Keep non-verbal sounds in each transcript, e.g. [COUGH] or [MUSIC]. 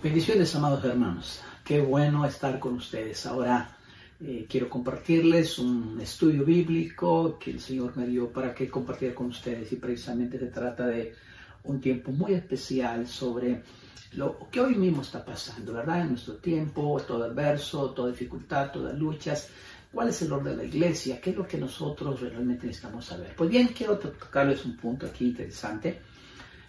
Bendiciones, amados hermanos. Qué bueno estar con ustedes. Ahora eh, quiero compartirles un estudio bíblico que el Señor me dio para que compartiera con ustedes y precisamente se trata de un tiempo muy especial sobre lo que hoy mismo está pasando, ¿verdad? En nuestro tiempo, todo adverso, toda dificultad, todas luchas. ¿Cuál es el orden de la iglesia? ¿Qué es lo que nosotros realmente necesitamos saber? Pues bien, quiero tocarles un punto aquí interesante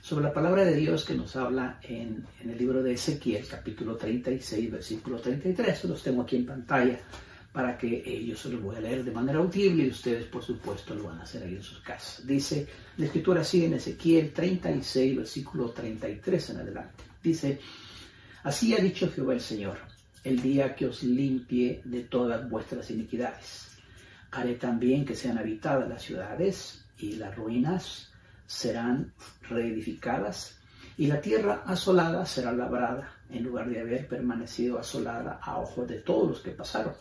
sobre la palabra de Dios que nos habla en, el libro de Ezequiel, capítulo 36, versículo 33. Los tengo aquí en pantalla para que eh, yo se los voy a leer de manera audible y ustedes, por supuesto, lo van a hacer ahí en sus casas. Dice la escritura así en Ezequiel 36, versículo 33 en adelante. Dice, así ha dicho Jehová el Señor, el día que os limpie de todas vuestras iniquidades. Haré también que sean habitadas las ciudades y las ruinas serán reedificadas y la tierra asolada será labrada en lugar de haber permanecido asolada a ojos de todos los que pasaron.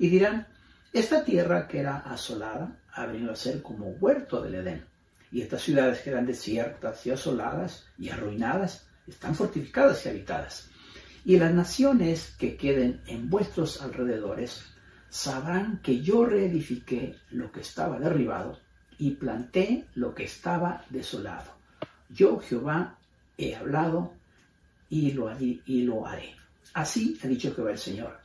Y dirán, esta tierra que era asolada ha venido a ser como huerto del Edén. Y estas ciudades que eran desiertas y asoladas y arruinadas están fortificadas y habitadas. Y las naciones que queden en vuestros alrededores sabrán que yo reedifiqué lo que estaba derribado y planté lo que estaba desolado. Yo, Jehová, he hablado y lo, haré. Así ha dicho Jehová el Señor.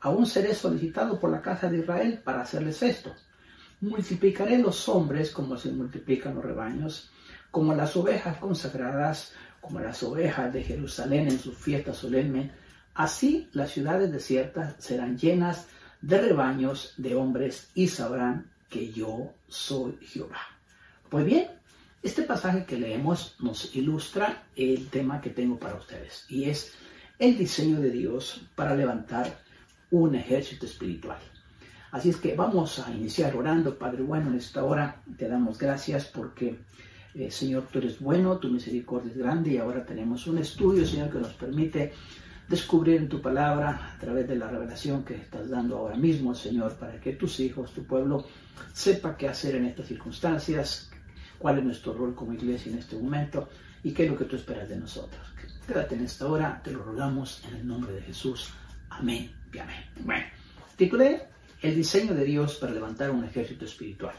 Aún seré solicitado por la casa de Israel para hacerles esto. Multiplicaré los hombres como se multiplican los rebaños, como las ovejas consagradas, como las ovejas de Jerusalén en su fiesta solemne. Así las ciudades desiertas serán llenas de rebaños de hombres y sabrán que yo soy Jehová. Pues bien, este pasaje que leemos nos ilustra el tema que tengo para ustedes y es el diseño de Dios para levantar un ejército espiritual. Así es que vamos a iniciar orando, Padre bueno, en esta hora te damos gracias porque, eh, Señor, tú eres bueno, tu misericordia es grande y ahora tenemos un estudio, Señor, que nos permite descubrir en tu palabra a través de la revelación que estás dando ahora mismo, Señor, para que tus hijos, tu pueblo, sepa qué hacer en estas circunstancias, cuál es nuestro rol como iglesia en este momento y qué es lo que tú esperas de nosotros. Quédate en esta hora, te lo rogamos en el nombre de Jesús. Amén y amén. Bueno, titulé El diseño de Dios para levantar un ejército espiritual.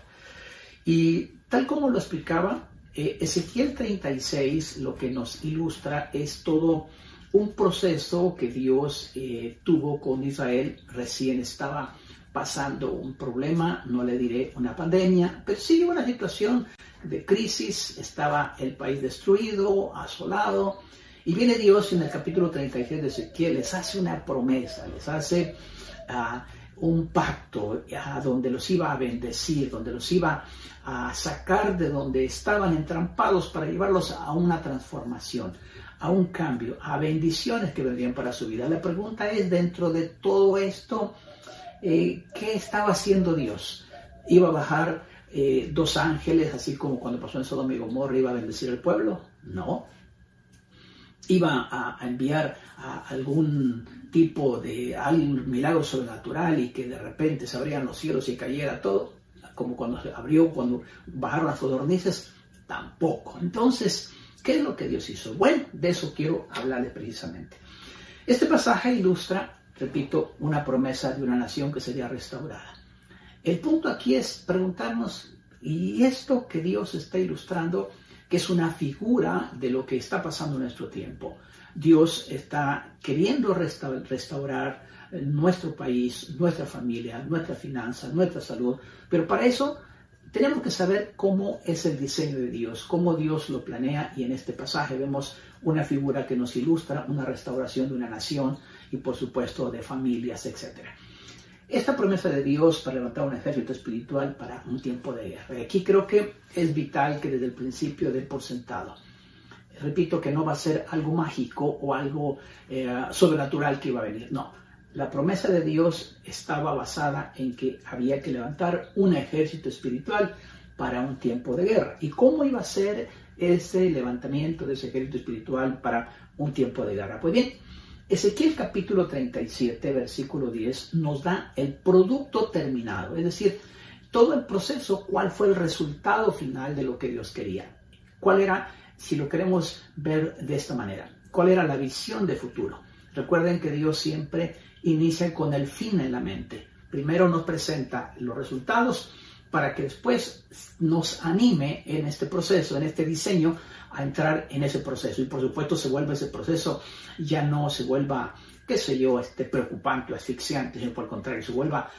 Y tal como lo explicaba, eh, Ezequiel 36 lo que nos ilustra es todo un proceso que Dios eh, tuvo con Israel. Recién estaba pasando un problema, no le diré una pandemia, pero sí una situación de crisis. Estaba el país destruido, asolado. Y viene Dios en el capítulo 36 de Ezequiel, les hace una promesa, les hace uh, un pacto a donde los iba a bendecir, donde los iba a sacar de donde estaban entrampados para llevarlos a una transformación, a un cambio, a bendiciones que vendrían para su vida. La pregunta es, dentro de todo esto, eh, ¿qué estaba haciendo Dios? ¿Iba a bajar eh, dos ángeles, así como cuando pasó en Sodoma y Gomorra, iba a bendecir al pueblo? No. ¿Iba a, enviar algún tipo de algún milagro sobrenatural y que de repente se abrían los cielos y cayera todo, como cuando se abrió, cuando bajaron las codornices, tampoco. Entonces, ¿qué es lo que Dios hizo? Bueno, de eso quiero hablarles precisamente. Este pasaje ilustra, repito, una promesa de una nación que sería restaurada. El punto aquí es preguntarnos, ¿y esto que Dios está ilustrando, que es una figura de lo que está pasando en nuestro tiempo? Dios está queriendo restaurar nuestro país, nuestra familia, nuestra finanza, nuestra salud, pero para eso tenemos que saber cómo es el diseño de Dios, cómo Dios lo planea y en este pasaje vemos una figura que nos ilustra una restauración de una nación y por supuesto de familias, etc. Esta promesa de Dios para levantar un ejército espiritual para un tiempo de guerra. Y aquí creo que es vital que desde el principio den por sentado repito que no va a ser algo mágico o algo eh, sobrenatural que iba a venir, no. La promesa de Dios estaba basada en que había que levantar un ejército espiritual para un tiempo de guerra. ¿Y cómo iba a ser ese levantamiento de ese ejército espiritual para un tiempo de guerra? Pues bien, Ezequiel capítulo 37, versículo 10, nos da el producto terminado, es decir, todo el proceso, cuál fue el resultado final de lo que Dios quería, cuál era si lo queremos ver de esta manera. cuál era la visión de futuro. Recuerden que Dios siempre inicia con el fin en la mente. Primero nos presenta los resultados para que después nos anime en este proceso, en este diseño, a entrar en ese proceso. Y por supuesto se vuelve ese proceso, ya no se vuelva, qué sé yo, este, preocupante o asfixiante, sino por el contrario, se vuelva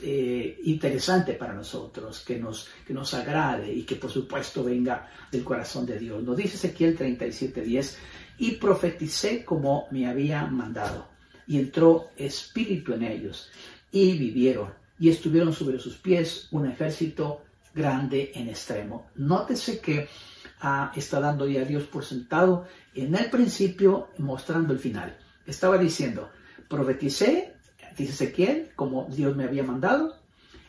eh, interesante para nosotros, que nos, que nos agrade y que por supuesto venga del corazón de Dios. Nos dice Ezequiel 37:10, y profeticé como me había mandado, y entró espíritu en ellos, y vivieron y estuvieron sobre sus pies un ejército grande en extremo. Nótese que ah, está dando ya Dios por sentado en el principio mostrando el final. Estaba diciendo, profeticé, dice Ezequiel, como Dios me había mandado,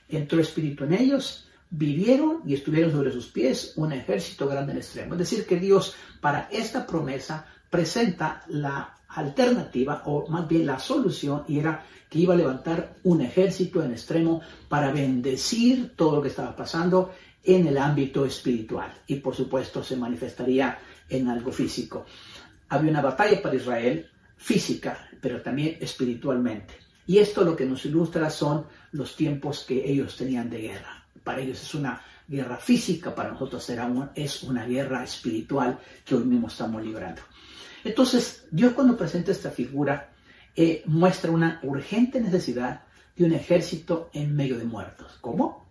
entró espíritu en ellos, vivieron y estuvieron sobre sus pies un ejército grande en extremo. Es decir, que Dios para esta promesa presenta la alternativa o más bien la solución y era que iba a levantar un ejército en extremo para bendecir todo lo que estaba pasando en el ámbito espiritual y por supuesto se manifestaría en algo físico. Había una batalla para Israel física, pero también espiritualmente. Y esto lo que nos ilustra son los tiempos que ellos tenían de guerra. Para ellos es una guerra física, para nosotros será es una guerra espiritual que hoy mismo estamos librando. Entonces, Dios cuando presenta esta figura eh, muestra una urgente necesidad de un ejército en medio de muertos. ¿Cómo?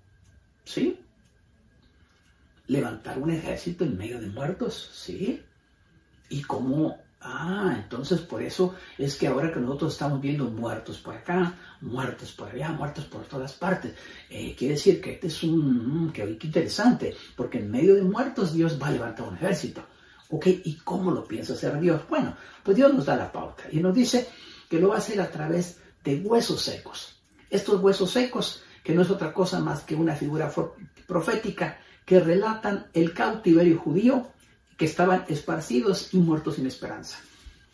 ¿Sí? Levantar un ejército en medio de muertos, ¿sí? ¿Y cómo? Ah, entonces por eso es que ahora que nosotros estamos viendo muertos por acá, muertos por allá, muertos por todas partes, eh, quiere decir que este es un, mm, que, interesante, porque en medio de muertos Dios va a levantar un ejército. ¿Ok? ¿Y cómo lo piensa hacer Dios? Bueno, pues Dios nos da la pauta y nos dice que lo va a hacer a través de huesos secos. Estos huesos secos, que no es otra cosa más que una figura profética, que relatan el cautiverio judío que estaban esparcidos y muertos sin esperanza.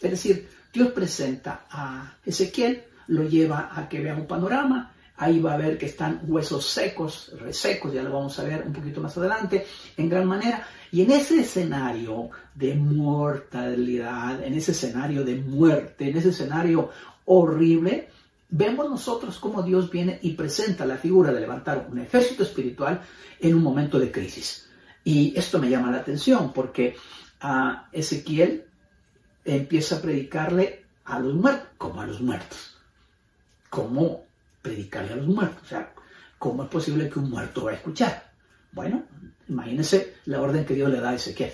Es decir, Dios presenta a Ezequiel, lo lleva a que vea un panorama, ahí va a ver que están huesos secos, resecos, ya lo vamos a ver un poquito más adelante, en gran manera. Y en ese escenario de mortalidad, en ese escenario de muerte, en ese escenario horrible, vemos nosotros cómo Dios viene y presenta la figura de levantar un ejército espiritual en un momento de crisis. Y esto me llama la atención porque a Ezequiel empieza a predicarle a los muertos, como a los muertos. ¿Cómo predicarle a los muertos? O sea, ¿cómo es posible que un muerto va a escuchar? Bueno, imagínense la orden que Dios le da a Ezequiel.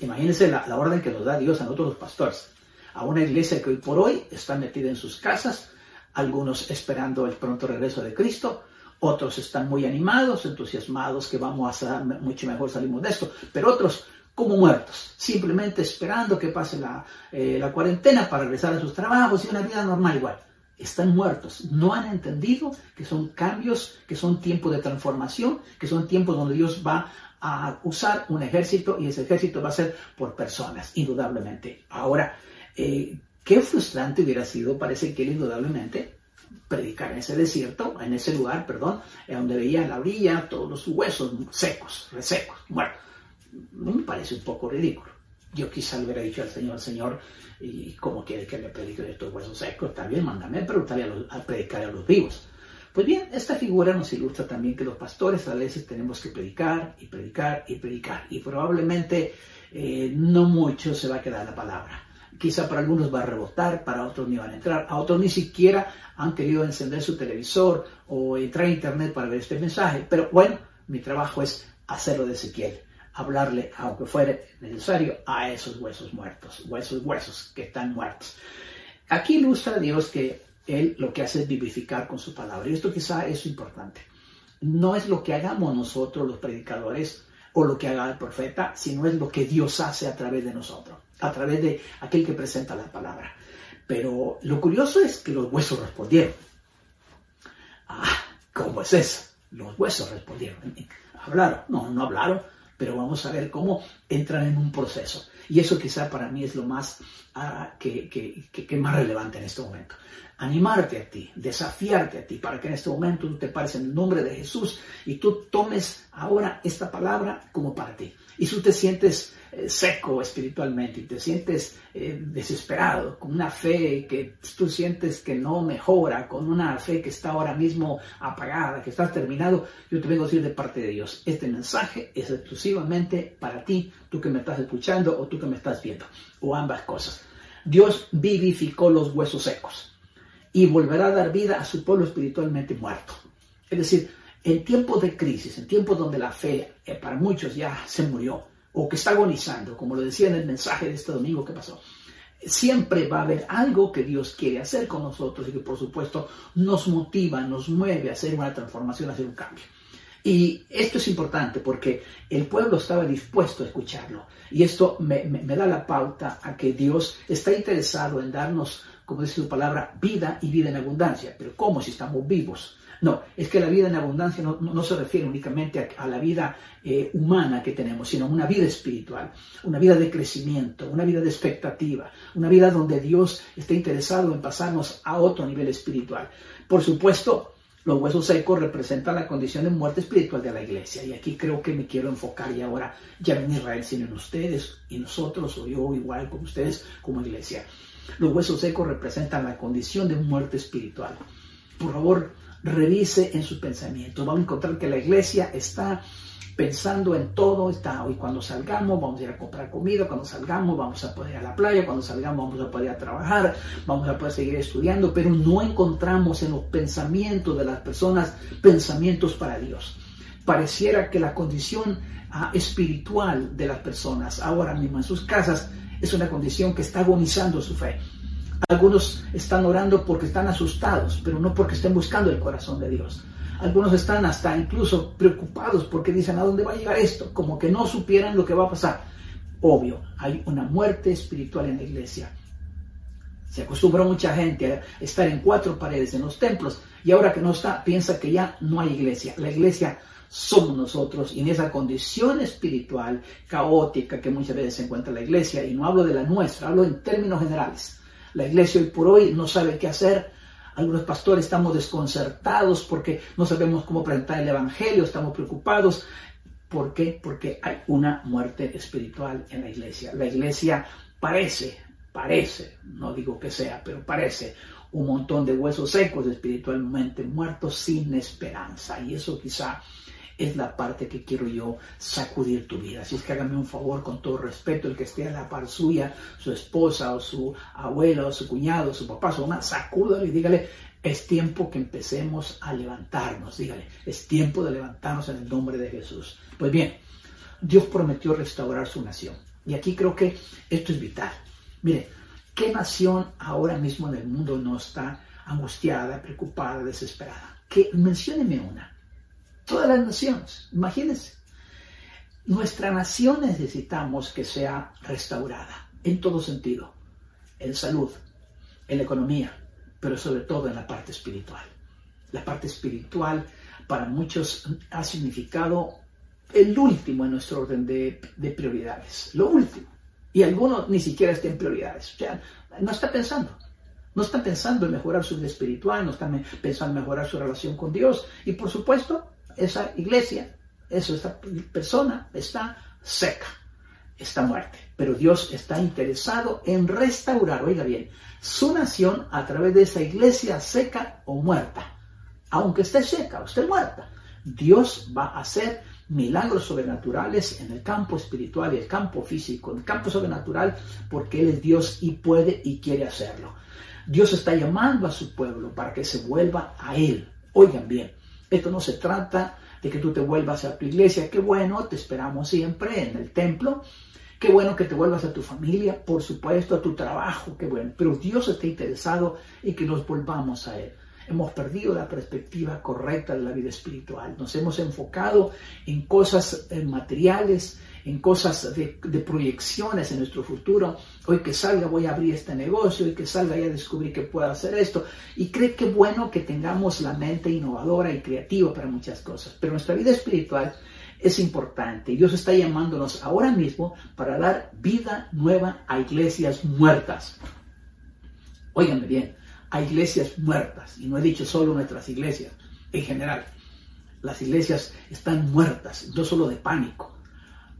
Imagínense la, orden que nos da Dios a nosotros los pastores. A una iglesia que hoy por hoy está metida en sus casas, algunos esperando el pronto regreso de Cristo, otros están muy animados, entusiasmados que vamos a mucho mejor salimos de esto, pero otros como muertos, simplemente esperando que pase la, eh, la cuarentena para regresar a sus trabajos y una vida normal igual están muertos, no han entendido que son cambios, que son tiempos de transformación, que son tiempos donde Dios va a usar un ejército y ese ejército va a ser por personas, indudablemente. Ahora, eh, qué frustrante hubiera sido para Ezequiel, indudablemente, predicar en ese desierto, en ese lugar, perdón, donde veía la orilla todos los huesos secos, resecos, muertos. Me parece un poco ridículo. Yo quizá le hubiera dicho al Señor, Señor, ¿y cómo quiere que le predique de estos huesos secos? También mándame a, a predicar a los vivos. Pues bien, esta figura nos ilustra también que los pastores a veces tenemos que predicar y predicar y predicar. Y probablemente eh, no mucho se va a quedar la palabra. Quizá para algunos va a rebotar, para otros ni van a entrar, a otros ni siquiera han querido encender su televisor o entrar a internet para ver este mensaje. Pero bueno, mi trabajo es hacerlo de Ezequiel hablarle, aunque fuere necesario, a esos huesos muertos, huesos, huesos que están muertos. Aquí ilustra Dios que Él lo que hace es vivificar con su palabra. Y esto quizá es importante. No es lo que hagamos nosotros los predicadores o lo que haga el profeta, sino es lo que Dios hace a través de nosotros, a través de aquel que presenta la palabra. Pero lo curioso es que los huesos respondieron. Ah, ¿cómo es eso? Los huesos respondieron. ¿Hablaron? No, no hablaron pero vamos a ver cómo entran en un proceso. Y eso quizá para mí es lo más, ah, que, que, más relevante en este momento. Animarte a ti, desafiarte a ti, para que en este momento tú te pares en el nombre de Jesús y tú tomes ahora esta palabra como para ti. Y tú te sientes eh, seco espiritualmente y te sientes eh, desesperado, con una fe que tú sientes que no mejora, con una fe que está ahora mismo apagada, que está terminado, yo te vengo a decir de parte de Dios, este mensaje es exclusivamente para ti, tú que me estás escuchando o tú que me estás viendo, o ambas cosas. Dios vivificó los huesos secos y volverá a dar vida a su pueblo espiritualmente muerto. Es decir, en tiempos de crisis, en tiempos donde la fe eh, para muchos ya se murió o que está agonizando, como lo decía en el mensaje de este domingo que pasó, siempre va a haber algo que Dios quiere hacer con nosotros y que por supuesto nos motiva, nos mueve a hacer una transformación, a hacer un cambio. Y esto es importante porque el pueblo estaba dispuesto a escucharlo. Y esto me, me, da la pauta a que Dios está interesado en darnos, como dice su palabra, vida y vida en abundancia. Pero ¿cómo si estamos vivos? No, es que la vida en abundancia no, se refiere únicamente a, la vida eh, humana que tenemos, sino una vida espiritual, una vida de crecimiento, una vida de expectativa, una vida donde Dios está interesado en pasarnos a otro nivel espiritual. Por supuesto, los huesos secos representan la condición de muerte espiritual de la iglesia. Y aquí creo que me quiero enfocar y ahora ya en Israel, sino en ustedes y nosotros, o yo igual como ustedes como iglesia. Los huesos secos representan la condición de muerte espiritual. Por favor, revise en su pensamiento. Vamos a encontrar que la iglesia está pensando en todo, está hoy cuando salgamos vamos a ir a comprar comida, cuando salgamos vamos a poder ir a la playa, cuando salgamos vamos a poder ir a trabajar, vamos a poder seguir estudiando, pero no encontramos en los pensamientos de las personas pensamientos para Dios. Pareciera que la condición ah, espiritual de las personas ahora mismo en sus casas es una condición que está agonizando su fe. Algunos están orando porque están asustados, pero no porque estén buscando el corazón de Dios. Algunos están hasta incluso preocupados porque dicen, ¿a dónde va a llegar esto? Como que no supieran lo que va a pasar. Obvio, hay una muerte espiritual en la iglesia. Se acostumbró mucha gente a estar en cuatro paredes en los templos y ahora que no está, piensa que ya no hay iglesia. La iglesia somos nosotros y en esa condición espiritual caótica que muchas veces se encuentra la iglesia, y no hablo de la nuestra, hablo en términos generales la iglesia hoy por hoy no sabe qué hacer. Algunos pastores estamos desconcertados porque no sabemos cómo presentar el Evangelio, estamos preocupados. ¿Por qué? Porque hay una muerte espiritual en la iglesia. La iglesia parece, parece, no digo que sea, pero parece un montón de huesos secos espiritualmente muertos sin esperanza. Y eso quizá es la parte que quiero yo sacudir tu vida. Así es que hágame un favor con todo respeto, el que esté a la par suya, su esposa o su abuela o su cuñado, su papá, su mamá, sacúdalo y dígale, es tiempo que empecemos a levantarnos, dígale, es tiempo de levantarnos en el nombre de Jesús. Pues bien, Dios prometió restaurar su nación. Y aquí creo que esto es vital. Mire, ¿qué nación ahora mismo en el mundo no está angustiada, preocupada, desesperada? Que mencióneme una todas las naciones. Imagínense. Nuestra nación necesitamos que sea restaurada en todo sentido, en salud, en la economía, pero sobre todo en la parte espiritual. La parte espiritual para muchos ha significado el último en nuestro orden de, prioridades, lo último. Y algunos ni siquiera están en prioridades. O sea, no está pensando. No están pensando en mejorar su vida espiritual, no están pensando en mejorar su relación con Dios. Y por supuesto, esa iglesia, esta persona está seca, está muerta. Pero Dios está interesado en restaurar, oiga bien, su nación a través de esa iglesia seca o muerta. Aunque esté seca o esté muerta, Dios va a hacer milagros sobrenaturales en el campo espiritual y el campo físico, en el campo sobrenatural, porque Él es Dios y puede y quiere hacerlo. Dios está llamando a su pueblo para que se vuelva a Él. Oigan bien, esto no se trata de que tú te vuelvas a tu iglesia, qué bueno, te esperamos siempre en el templo, qué bueno que te vuelvas a tu familia, por supuesto, a tu trabajo, qué bueno, pero Dios está interesado en que nos volvamos a Él. Hemos perdido la perspectiva correcta de la vida espiritual. Nos hemos enfocado en cosas materiales, en cosas de, proyecciones en nuestro futuro. Hoy que salga voy a abrir este negocio, hoy que salga ya descubrí que puedo hacer esto. Y cree que bueno que tengamos la mente innovadora y creativa para muchas cosas. Pero nuestra vida espiritual es importante. Dios está llamándonos ahora mismo para dar vida nueva a iglesias muertas. Óiganme bien, a iglesias muertas. Y no he dicho solo nuestras iglesias, en general. Las iglesias están muertas, no solo de pánico,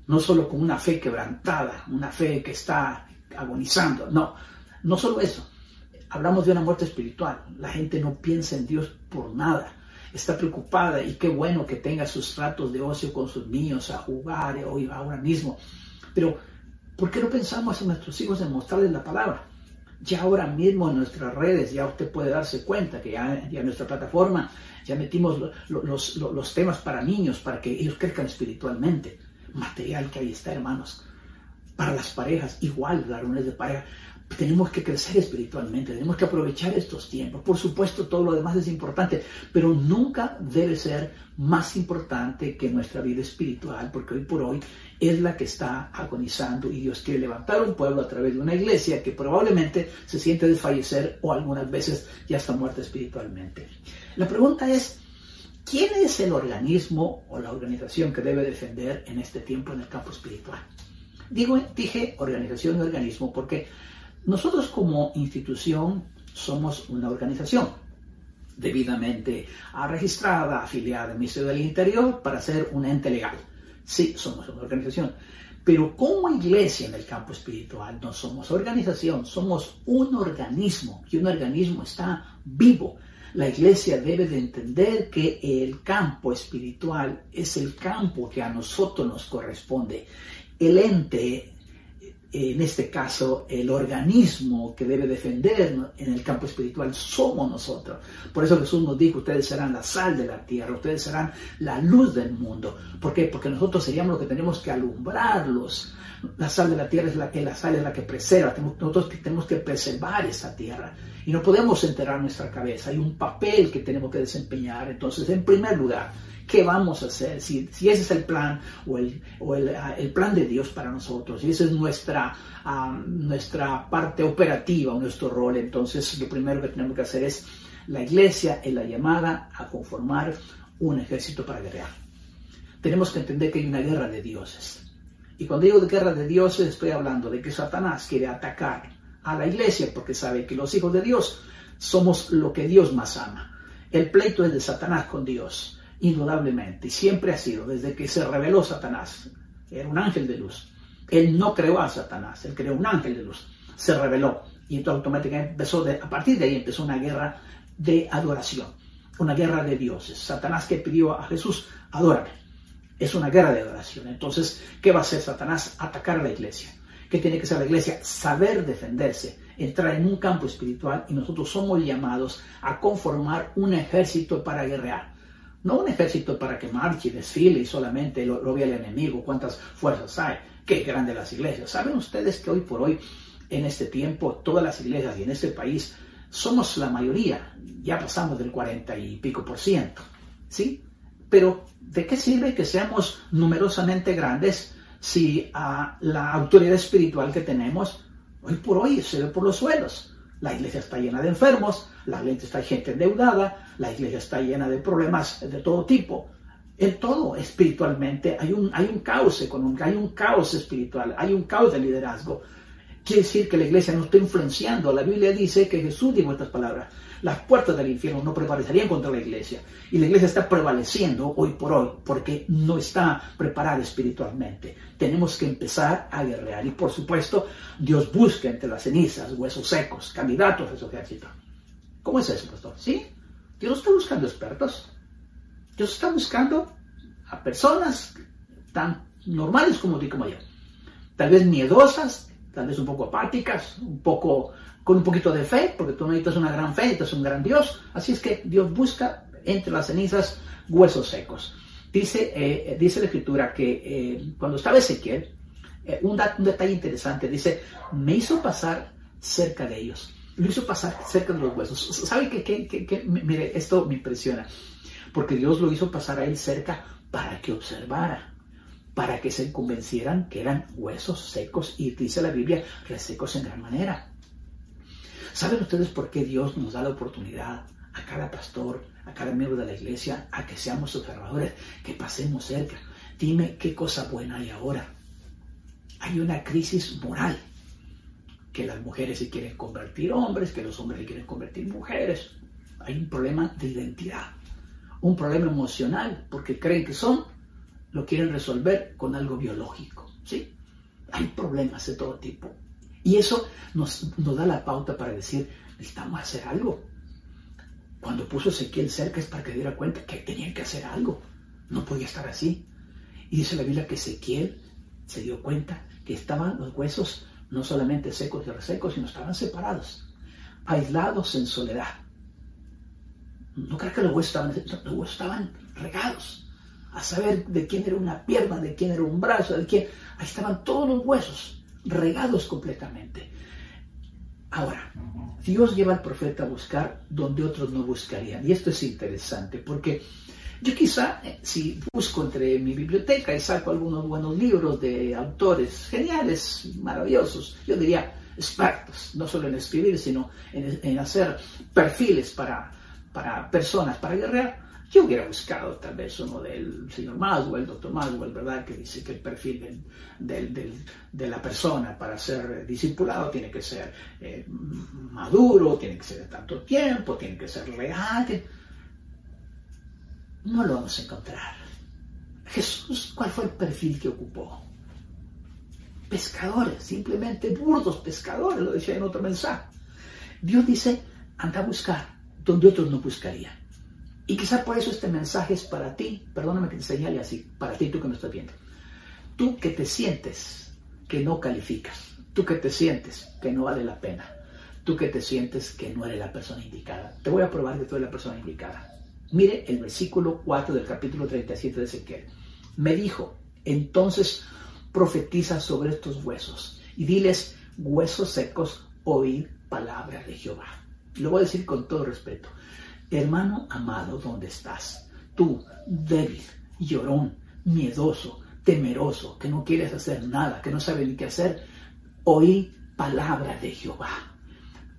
no solo con una fe quebrantada, una fe que está agonizando, no, no solo eso, hablamos de una muerte espiritual, la gente no piensa en Dios por nada, está preocupada y qué bueno que tenga sus ratos de ocio con sus niños a jugar o ahora mismo, pero ¿por qué no pensamos en nuestros hijos en mostrarles la palabra? Ya ahora mismo en nuestras redes, ya usted puede darse cuenta que ya, en nuestra plataforma ya metimos los, los temas para niños, para que ellos crezcan espiritualmente material que ahí está, hermanos. Para las parejas, igual, las reuniones de pareja, tenemos que crecer espiritualmente, tenemos que aprovechar estos tiempos. Por supuesto, todo lo demás es importante, pero nunca debe ser más importante que nuestra vida espiritual, porque hoy por hoy es la que está agonizando y Dios quiere levantar un pueblo a través de una iglesia que probablemente se siente desfallecer o algunas veces ya está muerta espiritualmente. La pregunta es, ¿Quién es el organismo o la organización que debe defender en este tiempo en el campo espiritual? Digo, dije organización y organismo porque nosotros como institución somos una organización debidamente registrada, afiliada al Ministerio del Interior para ser un ente legal. Sí, somos una organización. Pero como iglesia en el campo espiritual no somos organización, somos un organismo y un organismo está vivo la iglesia debe de entender que el campo espiritual es el campo que a nosotros nos corresponde. El ente, en este caso, el organismo que debe defender en el campo espiritual somos nosotros. Por eso Jesús nos dijo, ustedes serán la sal de la tierra, ustedes serán la luz del mundo. ¿Por qué? Porque nosotros seríamos los que tenemos que alumbrarlos. La sal de la tierra es la que la sal es la que preserva. Nosotros tenemos que preservar esa tierra y no podemos enterrar nuestra cabeza. Hay un papel que tenemos que desempeñar. Entonces, en primer lugar, ¿qué vamos a hacer? Si, ese es el plan o, el, o el, ah, el, plan de Dios para nosotros, y esa es nuestra, uh, nuestra parte operativa o nuestro rol, entonces lo primero que tenemos que hacer es la iglesia es la llamada a conformar un ejército para guerrear. Tenemos que entender que hay una guerra de dioses. Y cuando digo de guerra de dioses, estoy hablando de que Satanás quiere atacar a la iglesia porque sabe que los hijos de Dios somos lo que Dios más ama. El pleito es de Satanás con Dios, indudablemente, y siempre ha sido, desde que se reveló Satanás, era un ángel de luz. Él no creó a Satanás, él creó un ángel de luz, se reveló, y entonces automáticamente empezó, a partir de ahí empezó una guerra de adoración, una guerra de dioses. Satanás que pidió a Jesús, adórame. Es una guerra de adoración. Entonces, ¿qué va a hacer Satanás? Atacar a la iglesia. ¿Qué tiene que ser la iglesia? Saber defenderse, entrar en un campo espiritual y nosotros somos llamados a conformar un ejército para guerrear. No un ejército para que marche y desfile y solamente lo, lo vea el enemigo, cuántas fuerzas hay, qué grandes las iglesias. ¿Saben ustedes que hoy por hoy, en este tiempo, todas las iglesias y en este país, somos la mayoría, ya pasamos del 40 y pico por ciento, ¿sí? Pero, ¿de qué sirve que seamos numerosamente grandes si a la autoridad espiritual que tenemos hoy por hoy se ve por los suelos. La iglesia está llena de enfermos, la iglesia está gente endeudada, la iglesia está llena de problemas de todo tipo. En todo espiritualmente hay un, hay un caos económico, hay un caos espiritual, hay un caos de liderazgo. Quiere decir que la iglesia no está influenciando. La Biblia dice que Jesús dijo estas palabras las puertas del infierno no prevalecerían contra la iglesia. Y la iglesia está prevaleciendo hoy por hoy porque no está preparada espiritualmente. Tenemos que empezar a guerrear. Y por supuesto, Dios busca entre las cenizas, huesos secos, candidatos a su ejército. ¿Cómo es eso, pastor? ¿Sí? Dios está buscando expertos. Dios está buscando a personas tan normales como tú como yo. Tal vez miedosas, tal vez un poco apáticas, un poco con un poquito de fe, porque tú necesitas una gran fe, necesitas un gran Dios. Así es que Dios busca entre las cenizas huesos secos. Dice, eh, dice la escritura que eh, cuando estaba Ezequiel, eh, un, un, detalle interesante, dice, me hizo pasar cerca de ellos, lo hizo pasar cerca de los huesos. ¿Sabe qué? Mire, esto me impresiona, porque Dios lo hizo pasar a él cerca para que observara para que se convencieran que eran huesos secos y dice la Biblia, resecos en gran manera. ¿Saben ustedes por qué Dios nos da la oportunidad a cada pastor, a cada miembro de la iglesia, a que seamos observadores, que pasemos cerca? Dime qué cosa buena hay ahora. Hay una crisis moral, que las mujeres se quieren convertir hombres, que los hombres se quieren convertir mujeres. Hay un problema de identidad, un problema emocional, porque creen que son lo quieren resolver con algo biológico, ¿sí? Hay problemas de todo tipo. Y eso nos, da la pauta para decir, necesitamos hacer algo. Cuando puso Ezequiel cerca es para que diera cuenta que tenían que hacer algo. No podía estar así. Y dice la Biblia que Ezequiel se dio cuenta que estaban los huesos no solamente secos y resecos, sino estaban separados, aislados en soledad. No creo que los huesos estaban, los huesos estaban regados, a saber de quién era una pierna, de quién era un brazo, de quién. Ahí estaban todos los huesos, regados completamente. Ahora, Dios lleva al profeta a buscar donde otros no buscarían. Y esto es interesante porque yo quizá, eh, si busco entre mi biblioteca y saco algunos buenos libros de autores geniales, maravillosos, yo diría expertos, no solo en escribir, sino en, hacer perfiles para, para personas, para guerrear, yo hubiera buscado tal vez uno del señor Maswell, doctor Maswell, ¿verdad? Que dice que el perfil de la persona para ser discipulado tiene que ser eh, maduro, tiene que ser de tanto tiempo, tiene que ser real no lo vamos a encontrar. Jesús, ¿cuál fue el perfil que ocupó? Pescadores, simplemente burdos pescadores, lo decía en otro mensaje. Dios dice, anda a buscar donde otros no buscarían. Y quizá por eso este mensaje es para ti, perdóname que te señale así, para ti tú que me estás viendo. Tú que te sientes que no calificas, tú que te sientes que no vale la pena, tú que te sientes que no eres la persona indicada. Te voy a probar que tú eres la persona indicada. Mire el versículo 4 del capítulo 37 de Ezequiel. Me dijo, entonces profetiza sobre estos huesos y diles, huesos secos, oíd palabra de Jehová. Lo voy a decir con todo respeto. Hermano amado, ¿dónde estás? Tú, débil, llorón, miedoso, temeroso, que no quieres hacer nada, que no sabes ni qué hacer, oí palabra de Jehová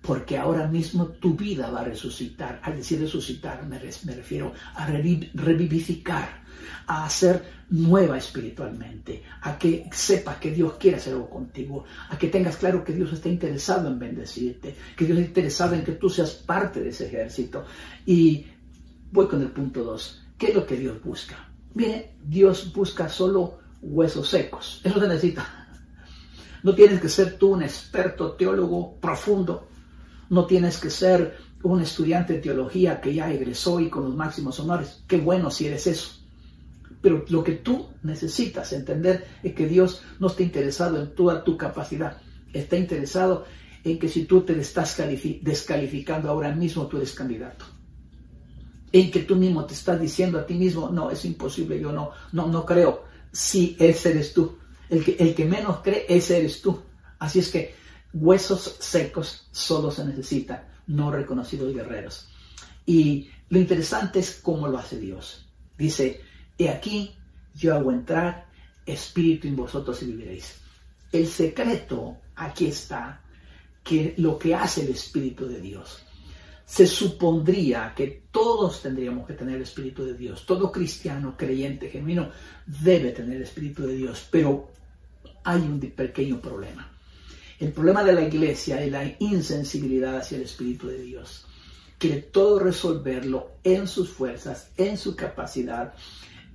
porque ahora mismo tu vida va a resucitar. Al decir resucitar me, refiero a revivificar, a hacer nueva espiritualmente, a que sepas que Dios quiere hacer algo contigo, a que tengas claro que Dios está interesado en bendecirte, que Dios está interesado en que tú seas parte de ese ejército. Y voy con el punto 2. ¿Qué es lo que Dios busca? Mire, Dios busca solo huesos secos. Eso se necesita. No tienes que ser tú un experto teólogo profundo no tienes que ser un estudiante de teología que ya egresó y con los máximos honores. Qué bueno si eres eso. Pero lo que tú necesitas entender es que Dios no está interesado en toda tu capacidad. Está interesado en que si tú te estás descalificando ahora mismo, tú eres candidato. En que tú mismo te estás diciendo a ti mismo, no, es imposible, yo no, no, no creo. Sí, ese eres tú. El que, el que menos cree, ese eres tú. Así es que Huesos secos solo se necesitan, no reconocidos guerreros. Y lo interesante es cómo lo hace Dios. Dice, he aquí, yo hago entrar espíritu en vosotros y viviréis. El secreto aquí está, que lo que hace el Espíritu de Dios. Se supondría que todos tendríamos que tener el Espíritu de Dios. Todo cristiano, creyente, genuino, debe tener el Espíritu de Dios. Pero hay un pequeño problema. El problema de la iglesia es la insensibilidad hacia el Espíritu de Dios. Quiere todo resolverlo en sus fuerzas, en su capacidad,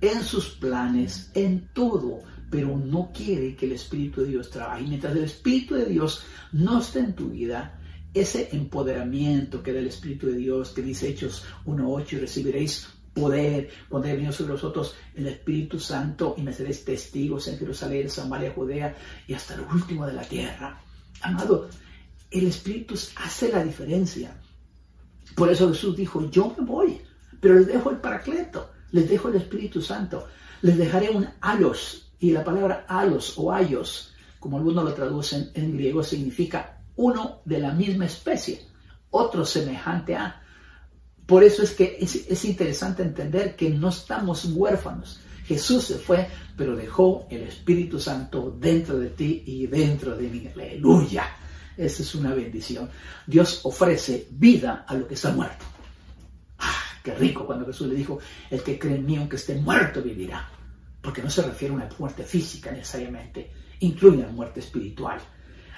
en sus planes, en todo, pero no quiere que el Espíritu de Dios trabaje. Mientras el Espíritu de Dios no esté en tu vida, ese empoderamiento que da el Espíritu de Dios, que dice Hechos 1.8, y recibiréis poder cuando haya venido sobre vosotros el Espíritu Santo y me seréis testigos en Jerusalén, Samaria, Judea y hasta lo último de la tierra. Amado, el Espíritu hace la diferencia. Por eso Jesús dijo, yo me voy, pero les dejo el Paracleto, les dejo el Espíritu Santo, les dejaré un alos, y la palabra alos o ayos, como algunos lo traducen en griego, significa uno de la misma especie, otro semejante a. Por eso es que es, es interesante entender que no estamos huérfanos. Jesús se fue, pero dejó el Espíritu Santo dentro de ti y dentro de mí. Aleluya. Esa es una bendición. Dios ofrece vida a lo que está muerto. Qué rico cuando Jesús le dijo, el que cree en mí, aunque esté muerto, vivirá. Porque no se refiere a una muerte física necesariamente, incluye la muerte espiritual.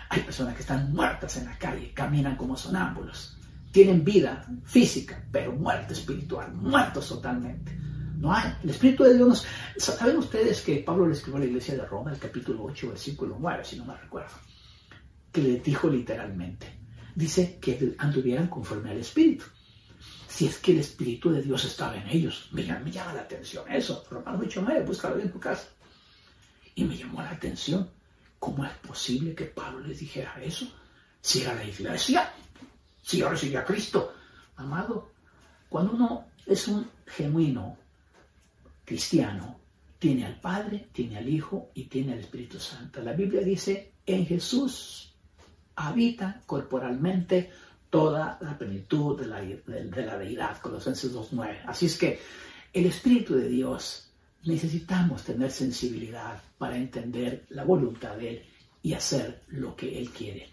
Hay personas que están muertas en la calle, caminan como sonámbulos. Tienen vida física, pero muerte espiritual, muertos totalmente No hay. El Espíritu de Dios nos... ¿Saben ustedes que Pablo le escribió a la iglesia de Roma, el capítulo 8, versículo 9, si no me recuerdo? Que le dijo literalmente. Dice que anduvieran conforme al Espíritu. Si es que el Espíritu de Dios estaba en ellos. Me, me llama la atención eso. Romanos 8, 9, búscalo en tu casa. Y me llamó la atención. ¿Cómo es posible que Pablo les dijera eso? Si era la iglesia, si yo recibí a Cristo. Amado, cuando uno es un genuino cristiano, tiene al Padre, tiene al Hijo y tiene al Espíritu Santo. La Biblia dice, en Jesús habita corporalmente toda la plenitud de la, de, la deidad, Colosenses 2.9. Así es que el Espíritu de Dios necesitamos tener sensibilidad para entender la voluntad de Él y hacer lo que Él quiere.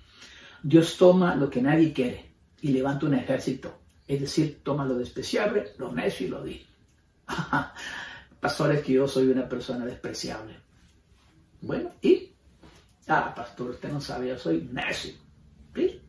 Dios toma lo que nadie quiere y levanta un ejército, es decir, toma lo despreciable, lo necio y lo di. [LAUGHS] pastor, es que yo soy una persona despreciable. Bueno, ¿y? Ah, pastor, usted no sabe, yo soy necio. ¿Sí?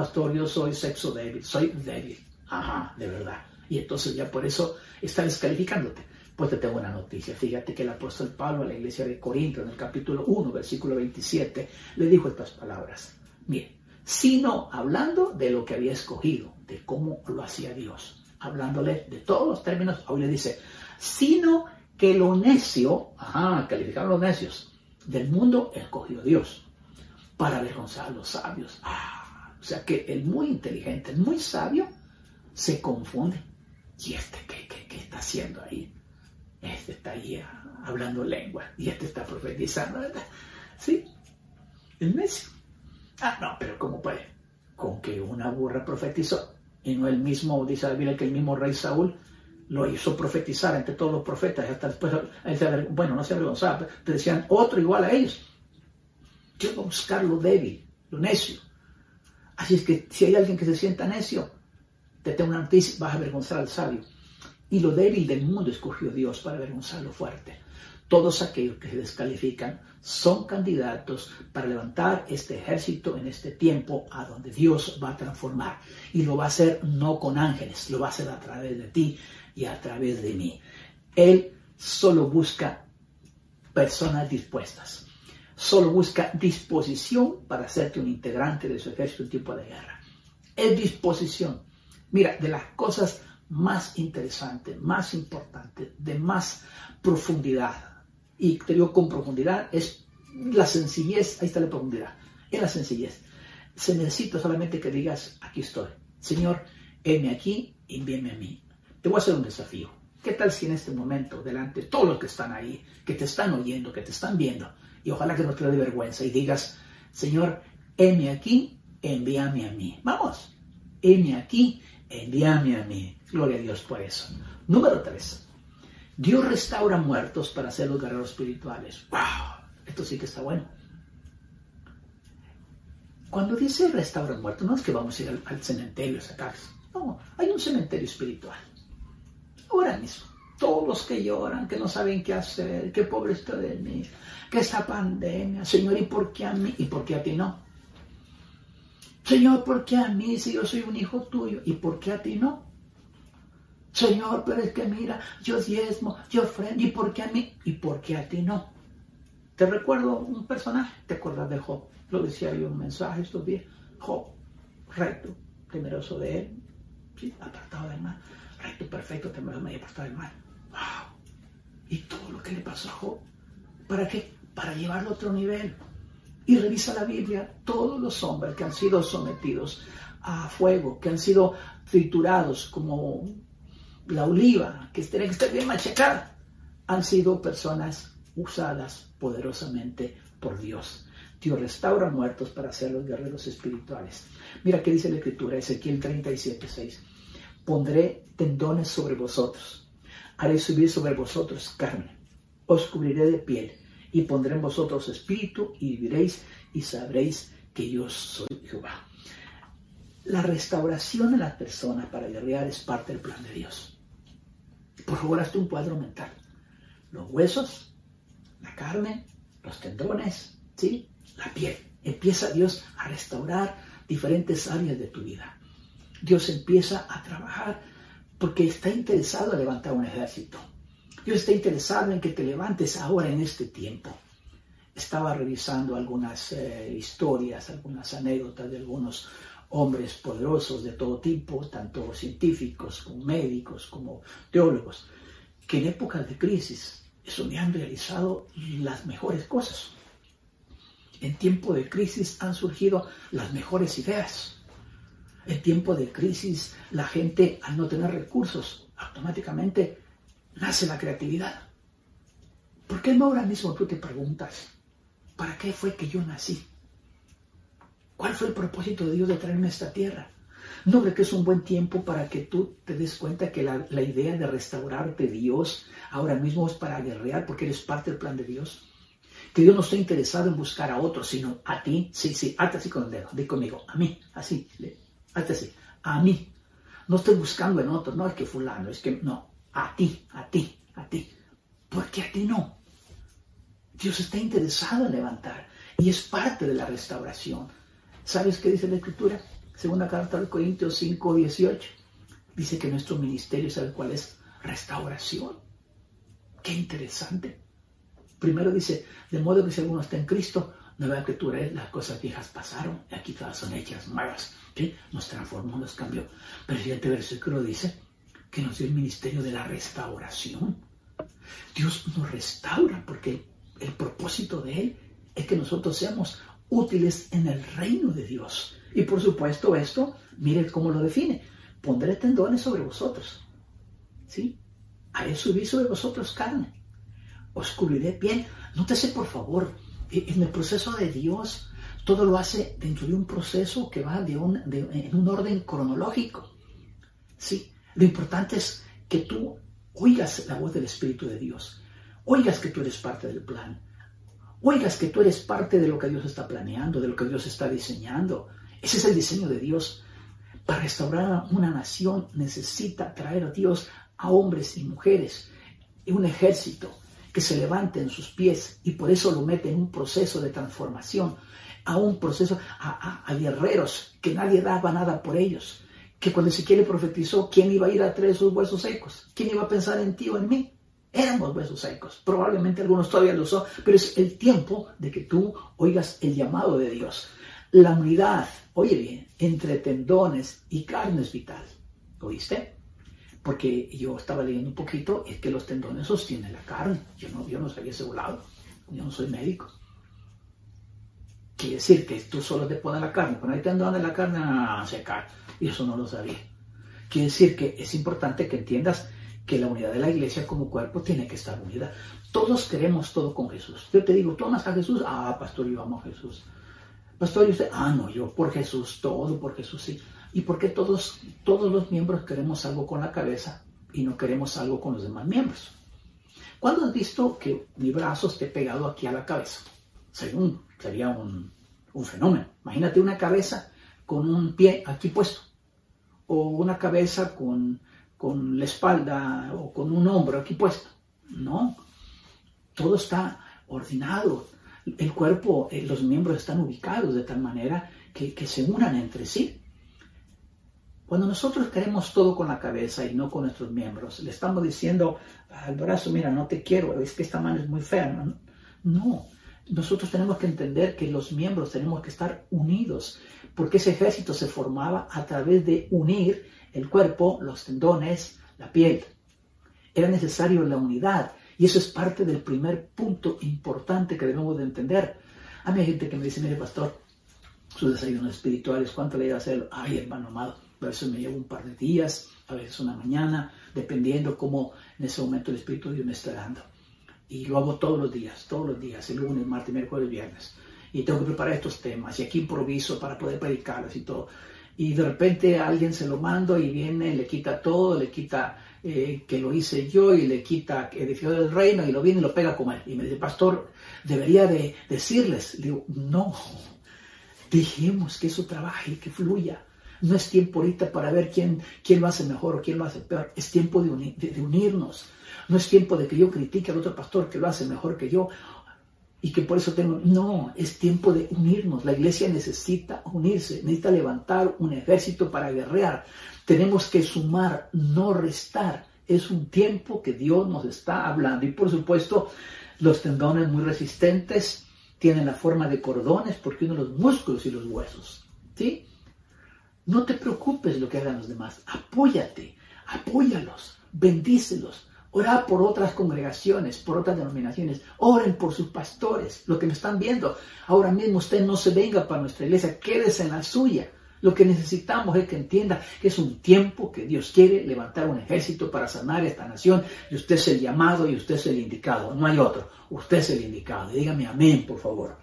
Pastor, yo soy sexo débil, soy débil. Ajá, de verdad. Y entonces ya por eso está descalificándote. Pues te tengo una noticia. Fíjate que el apóstol Pablo a la iglesia de Corinto, en el capítulo 1, versículo 27, le dijo estas palabras. Mire, sino hablando de lo que había escogido, de cómo lo hacía Dios, hablándole de todos los términos, hoy le dice, sino que lo necio, ajá, calificaron los necios, del mundo escogió Dios para avergonzar a los sabios. Ah, o sea que el muy inteligente, el muy sabio, se confunde. ¿Y este qué, qué, está haciendo ahí? Este está ahí hablando lengua y este está profetizando. ¿Sí? El necio. Ah, no, pero ¿cómo puede? Con que una burra profetizó y no el mismo, dice la Biblia, que el mismo rey Saúl lo hizo profetizar entre todos los profetas, hasta después, bueno, no se avergonzaba, pero decían otro igual a ellos. Yo voy a buscar lo débil, lo necio. Así es que si hay alguien que se sienta necio, te tengo una noticia, vas a avergonzar al sabio. Y lo débil del mundo escogió Dios para avergonzar lo fuerte. Todos aquellos que se descalifican son candidatos para levantar este ejército en este tiempo a donde Dios va a transformar. Y lo va a hacer no con ángeles, lo va a hacer a través de ti y a través de mí. Él solo busca personas dispuestas. Solo busca disposición para hacerte un integrante de su ejército en tiempo de guerra. Es disposición. Mira, de las cosas más interesantes, más importantes, de más profundidad y te digo con profundidad, es la sencillez, ahí está la profundidad, es la sencillez. Se necesita solamente que digas, aquí estoy. Señor, heme aquí, envíeme a mí. Te voy a hacer un desafío. ¿Qué tal si en este momento, delante de todos los que están ahí, que te están oyendo, que te están viendo, y ojalá que no te dé vergüenza, y digas, Señor, heme aquí, envíame a mí. Vamos, heme aquí, envíame a mí. Gloria a Dios por eso. Número tres. Dios restaura muertos para ser los guerreros espirituales. ¡Wow! Esto sí que está bueno. Cuando dice restaura muertos, no es que vamos a ir al, cementerio a sacarse. No, hay un cementerio espiritual. Ahora mismo, todos los que lloran, que no saben qué hacer, qué pobre estoy de mí, que esta pandemia, Señor, ¿y por qué a mí? ¿Y por qué a ti no? Señor, ¿por qué a mí si yo soy un hijo tuyo? ¿Y por qué a ti no? Señor, pero es que mira, yo diezmo, yo ofrendo, ¿y por qué a mí? ¿Y por qué a ti no? Te recuerdo un personaje, ¿te acuerdas de Job? Lo decía yo en un mensaje estos días. Job, recto, temeroso de él, ¿sí? apartado del mal, recto, perfecto, temeroso y apartado del mal. Y todo lo que le pasó a Job, ¿para qué? Para llevarlo a otro nivel. Y revisa la Biblia, todos los hombres que han sido sometidos a fuego, que han sido triturados como la oliva, que tiene que estar bien machacada, han sido personas usadas poderosamente por Dios. Dios restaura muertos para ser los guerreros espirituales. Mira qué dice la escritura, Ezequiel 37, 6. Pondré tendones sobre vosotros, haré subir sobre vosotros carne, os cubriré de piel y pondré en vosotros espíritu y viviréis y sabréis que yo soy Jehová. La restauración de la persona para guerrear es parte del plan de Dios. Por favor, hazte un cuadro mental. Los huesos, la carne, los tendones, ¿sí? la piel. Empieza Dios a restaurar diferentes áreas de tu vida. Dios empieza a trabajar porque está interesado en levantar un ejército. Dios está interesado en que te levantes ahora en este tiempo. Estaba revisando algunas eh, historias, algunas anécdotas de algunos hombres poderosos de todo tipo, tanto científicos como médicos, como teólogos, que en épocas de crisis han realizado las mejores cosas. En tiempo de crisis han surgido las mejores ideas. En tiempo de crisis la gente al no tener recursos automáticamente nace la creatividad. ¿Por qué no ahora mismo tú te preguntas, ¿para qué fue que yo nací? ¿Cuál fue el propósito de Dios de traerme a esta tierra? ¿No que es un buen tiempo para que tú te des cuenta que la, idea de restaurarte Dios ahora mismo es para guerrear porque eres parte del plan de Dios? Que Dios no está interesado en buscar a otros, sino a ti. Sí, sí, hazte así con el dedo, di conmigo, a mí, así, a mí. No estoy buscando en otros, no es que fulano, es que no, a ti, a ti, a ti. ¿Por qué a ti no? Dios está interesado en levantar y es parte de la restauración. ¿Sabes qué dice la Escritura? Segunda carta de Corintios 5, 18. Dice que nuestro ministerio, ¿sabe cuál es? Restauración. Qué interesante. Primero dice, de modo que si alguno está en Cristo, nueva criatura es, las cosas viejas pasaron, y aquí todas son hechas nuevas. ¿sí? Nos transformó, nos cambió. Pero el siguiente versículo dice, que nos dio el ministerio de la restauración. Dios nos restaura porque el propósito de Él es que nosotros seamos útiles en el reino de Dios. Y por supuesto esto, mire cómo lo define. Pondré tendones sobre vosotros. ¿Sí? Haré subir sobre vosotros carne. Os cubriré bien. Nótese por favor, en el proceso de Dios, todo lo hace dentro de un proceso que va de un, en un orden cronológico. ¿Sí? Lo importante es que tú oigas la voz del Espíritu de Dios, oigas que tú eres parte del plan, oigas que tú eres parte de lo que Dios está planeando, de lo que Dios está diseñando. Ese es el diseño de Dios. Para restaurar una nación necesita traer a Dios a hombres y mujeres, un ejército que se levante en sus pies y por eso lo mete en un proceso de transformación, a un proceso, a, a guerreros que nadie daba nada por ellos, que cuando Ezequiel profetizó, ¿quién iba a ir a traer sus huesos secos? ¿Quién iba a pensar en ti o en mí? Éramos huesos secos. Probablemente algunos todavía lo son, pero es el tiempo de que tú oigas el llamado de Dios. La unidad, oye bien, entre tendones y carne es vital. ¿Oíste? Porque yo estaba leyendo un poquito, es que los tendones sostienen la carne. Yo no, yo no sabía ese lado. Yo no soy médico. Quiere decir que tú solo te pones la carne. Cuando hay tendones, la carne ah, se y eso no lo sabía. Quiere decir que es importante que entiendas que la unidad de la iglesia como cuerpo tiene que estar unida. Todos queremos todo con Jesús. Yo te digo, ¿tú amas a Jesús? Ah, pastor, yo amo a Jesús. Pastor, ¿y usted? Ah, no, yo por Jesús, todo por Jesús, sí. ¿Y por qué todos, todos los miembros queremos algo con la cabeza y no queremos algo con los demás miembros? ¿Cuándo has visto que mi brazo esté pegado aquí a la cabeza? Sería un, sería un, un fenómeno. Imagínate una cabeza con un pie aquí puesto o una cabeza con, con la espalda o con un hombro aquí puesto. No, todo está ordenado. El cuerpo, eh, los miembros están ubicados de tal manera que, que se unan entre sí. Cuando nosotros queremos todo con la cabeza y no con nuestros miembros, le estamos diciendo al brazo, mira, no te quiero, es que esta mano es muy fea. No, no, nosotros tenemos que entender que los miembros tenemos que estar unidos porque ese ejército se formaba a través de unir el cuerpo, los tendones, la piel. Era necesario la unidad y eso es parte del primer punto importante que debemos de entender. A mí hay gente que me dice, mire pastor, sus desayunos espirituales, ¿cuánto le iba a hacer? Ay, hermano amado, a veces me llevo un par de días, a veces una mañana, dependiendo cómo en ese momento el Espíritu de Dios me está dando. Y lo hago todos los días, todos los días, el lunes, martes, miércoles, viernes y tengo que preparar estos temas y aquí improviso para poder predicarlos y todo. Y de repente alguien se lo mando y viene, le quita todo, le quita eh, que lo hice yo y le quita edificio del reino y lo viene y lo pega como él. Y me dice, pastor, debería de decirles. Le digo, no, dejemos que eso trabaje, que fluya. No es tiempo ahorita para ver quién, quién lo hace mejor o quién lo hace peor. Es tiempo de, de unirnos. No es tiempo de que yo critique al otro pastor que lo hace mejor que yo y que por eso tengo, no, es tiempo de unirnos. La iglesia necesita unirse, necesita levantar un ejército para guerrear. Tenemos que sumar, no restar. Es un tiempo que Dios nos está hablando. Y por supuesto, los tendones muy resistentes tienen la forma de cordones porque uno los músculos y los huesos. ¿Sí? No te preocupes lo que hagan los demás. Apóyate, apóyalos, bendícelos. Ora por otras congregaciones, por otras denominaciones. Oren por sus pastores, lo que me están viendo. Ahora mismo usted no se venga para nuestra iglesia, quédese en la suya. Lo que necesitamos es que entienda que es un tiempo que Dios quiere levantar un ejército para sanar esta nación y usted es el llamado y usted es el indicado, no hay otro, usted es el indicado. Dígame amén, por favor.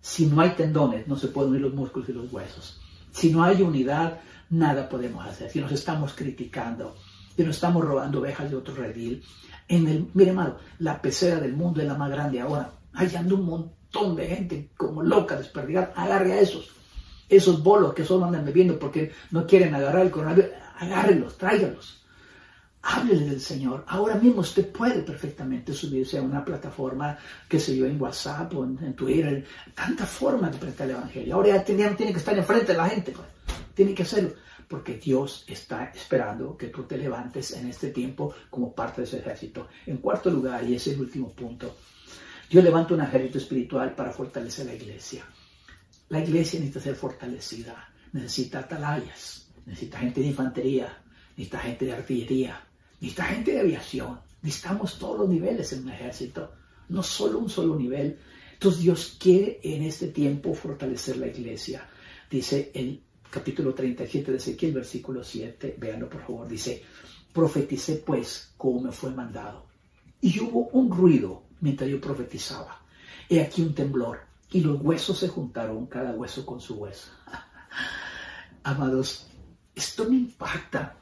Si no hay tendones, no se pueden unir los músculos y los huesos. Si no hay unidad, nada podemos hacer. Si nos estamos criticando, si nos estamos robando ovejas de otro redil, en el, mire, hermano, la pecera del mundo es la más grande ahora. Hay ando un montón de gente como loca desperdigar. Agarre a esos esos bolos que solo andan bebiendo porque no quieren agarrar el coronavirus, agárrenlos, tráiganlos. Háblele del Señor. Ahora mismo usted puede perfectamente subirse a una plataforma, que se yo, en WhatsApp o en, Twitter, tanta forma de predicar el Evangelio. Ahora ya tiene, tiene que estar enfrente de la gente, pues. tiene que hacerlo, porque Dios está esperando que tú te levantes en este tiempo como parte de ese ejército. En cuarto lugar, y es el último punto, Dios levanta un ejército espiritual para fortalecer la iglesia. La iglesia necesita ser fortalecida, necesita atalayas, necesita gente de infantería, necesita gente de artillería, necesita gente de aviación. Necesitamos todos los niveles en un ejército, no solo un solo nivel. Entonces Dios quiere en este tiempo fortalecer la iglesia. Dice el capítulo 37 de Ezequiel, versículo 7, véanlo por favor, dice, profeticé pues como me fue mandado. Y hubo un ruido mientras yo profetizaba. He aquí un temblor y los huesos se juntaron, cada hueso con su hueso. [LAUGHS] Amados, esto me impacta,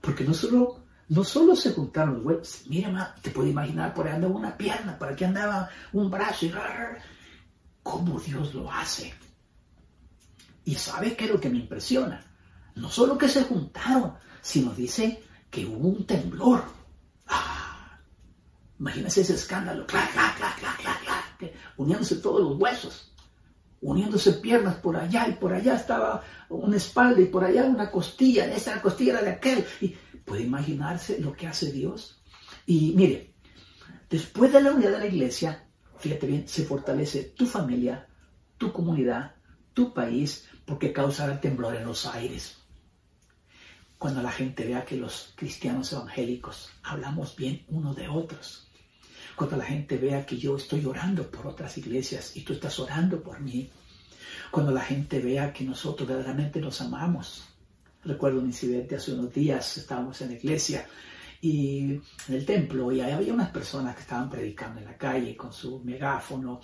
porque no solo, no solo se juntaron los huesos, mira, te puedes imaginar, por ahí andaba una pierna, por aquí andaba un brazo, y cómo Dios lo hace. Y sabe qué es lo que me impresiona. No solo que se juntaron, sino dice que hubo un temblor. Ah, imagínense ese escándalo, clac, clac, clac, clac, clac, clac uniéndose todos los huesos, uniéndose piernas por allá y por allá estaba una espalda y por allá una costilla, esa costilla era de aquel. Y puede imaginarse lo que hace Dios. Y mire, después de la unidad de la iglesia, fíjate bien, se fortalece tu familia, tu comunidad, tu país, porque causará temblor en los aires. Cuando la gente vea que los cristianos evangélicos hablamos bien unos de otros, cuando la gente vea que yo estoy orando por otras iglesias y tú estás orando por mí, cuando la gente vea que nosotros verdaderamente nos amamos. Recuerdo un incidente hace unos días, estábamos en la iglesia y en el templo y ahí había unas personas que estaban predicando en la calle con su megáfono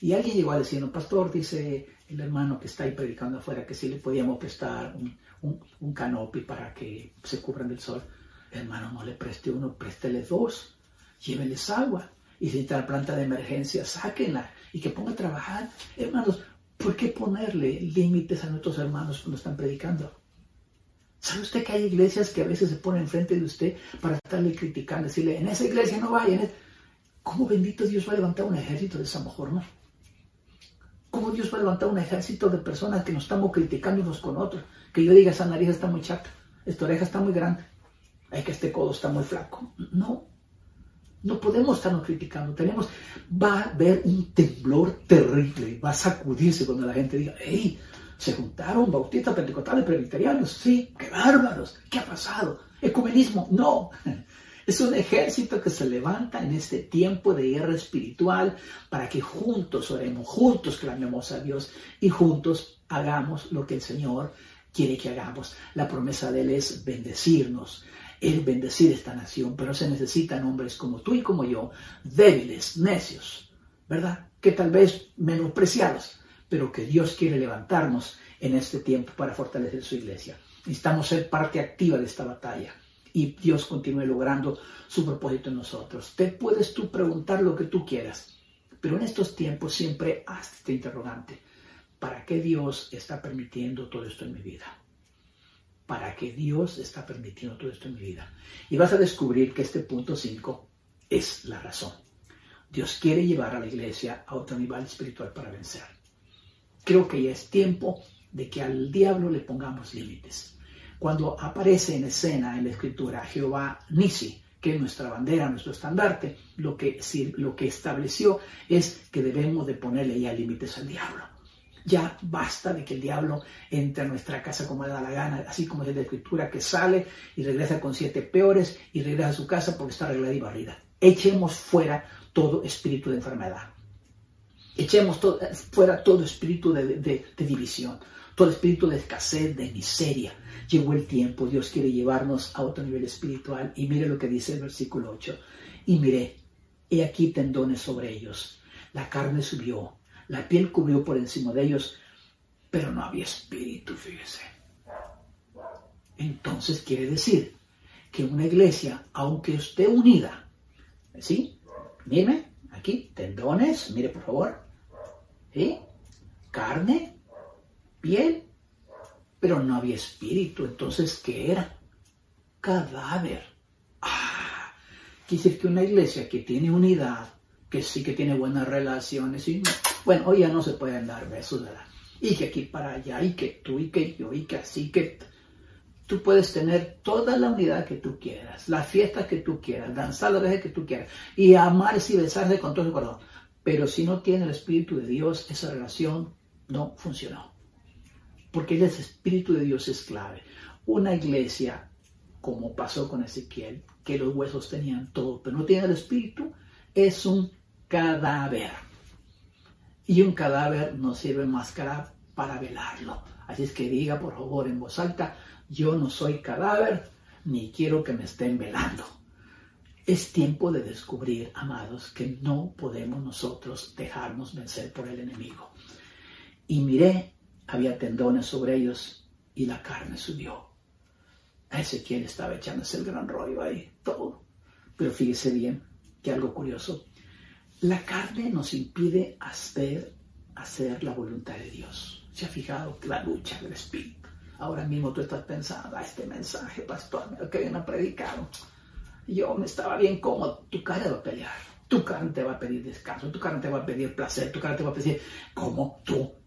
y alguien llegó a pastor, dice el hermano que está ahí predicando afuera que si le podíamos prestar un, un, canopy para que se cubran del sol. hermano, no le preste uno, préstele dos llévenles agua. Y si está la planta de emergencia, sáquenla y que ponga a trabajar. Hermanos, ¿por qué ponerle límites a nuestros hermanos cuando están predicando? ¿Sabe usted que hay iglesias que a veces se ponen enfrente de usted para estarle criticando, decirle, en esa iglesia no vaya? ¿Cómo bendito Dios va a levantar un ejército de esa forma? ¿Cómo Dios va a levantar un ejército de personas que nos estamos criticando unos con otros? Que yo diga, esa nariz está muy chata, esta oreja está muy grande, ay, que este codo está muy flaco. No, no podemos estarnos criticando. Tenemos, va a haber un temblor terrible. Va a sacudirse cuando la gente diga, hey, se juntaron bautistas, pentecostales, presbiterianos. Sí, qué bárbaros. ¿Qué ha pasado? Ecumenismo. No. Es un ejército que se levanta en este tiempo de guerra espiritual para que juntos oremos, juntos clamemos a Dios y juntos hagamos lo que el Señor quiere que hagamos. La promesa de Él es bendecirnos, el bendecir esta nación, pero se necesitan hombres como tú y como yo, débiles, necios, ¿verdad? Que tal vez menospreciados, pero que Dios quiere levantarnos en este tiempo para fortalecer su iglesia. Necesitamos ser parte activa de esta batalla y Dios continúe logrando su propósito en nosotros. Te puedes tú preguntar lo que tú quieras, pero en estos tiempos siempre haz este interrogante. ¿Para qué Dios está permitiendo todo esto en mi vida? para que Dios está permitiendo todo esto en mi vida. Y vas a descubrir que este punto 5 es la razón. Dios quiere llevar a la iglesia a otro nivel espiritual para vencer. Creo que ya es tiempo de que al diablo le pongamos límites. cuando aparece en escena en la escritura Jehová Nisi, que es nuestra bandera, nuestro estandarte, lo que, lo que estableció es que debemos de ponerle ya límites al diablo. Ya basta de que el diablo entre a nuestra casa como le da la gana, así como es la escritura, que sale y regresa con siete peores y regresa a su casa porque está arreglada y barrida. Echemos fuera todo espíritu de enfermedad. Echemos fuera todo espíritu de división, todo espíritu de escasez, de miseria, llegó el tiempo, Dios quiere llevarnos a otro nivel espiritual. Y mire lo que dice el versículo 8. Y mire, he aquí tendones sobre ellos. La carne subió, la piel cubrió por encima de ellos, pero no había espíritu, fíjese. Entonces quiere decir que una iglesia, aunque esté unida, ¿sí? Mire, aquí, tendones, mire por favor, ¿sí? Carne, piel, pero no había espíritu. Entonces, ¿qué era? Cadáver. Ah, quiere que una iglesia que tiene unidad, que sí que tiene buenas relaciones, y bueno, hoy ya no se pueden dar besos, ¿verdad? Y que aquí para allá, y que tú, y que yo, y que así, que tú puedes tener toda la unidad que tú quieras, la fiesta que tú quieras, danzar la vez que tú quieras, y amarse y besarse con todo su corazón. Pero si no tiene el Espíritu de Dios, esa relación no funcionó porque el Espíritu de Dios es clave. Una iglesia, como pasó con Ezequiel, que los huesos tenían todo, pero no tiene el Espíritu, es un cadáver. Y un cadáver no sirve más para velarlo. Así es que diga, por favor, en voz alta, yo no soy cadáver, ni quiero que me estén velando. Es tiempo de descubrir, amados, que no podemos nosotros dejarnos vencer por el enemigo. Y miré había tendones sobre ellos y la carne subió. A Ezequiel estaba echándose el gran rollo ahí, todo. Pero fíjese bien que algo curioso. La carne nos impide hacer, hacer la voluntad de Dios. ¿Se ha fijado la lucha del Espíritu? Ahora mismo tú estás pensando, a este mensaje, pastor, que me predicaron. Yo me estaba bien cómodo. Tu carne va a pelear. Tu carne te va a pedir descanso. Tu carne te va a pedir placer. Tu carne te va a pedir, ¿cómo tú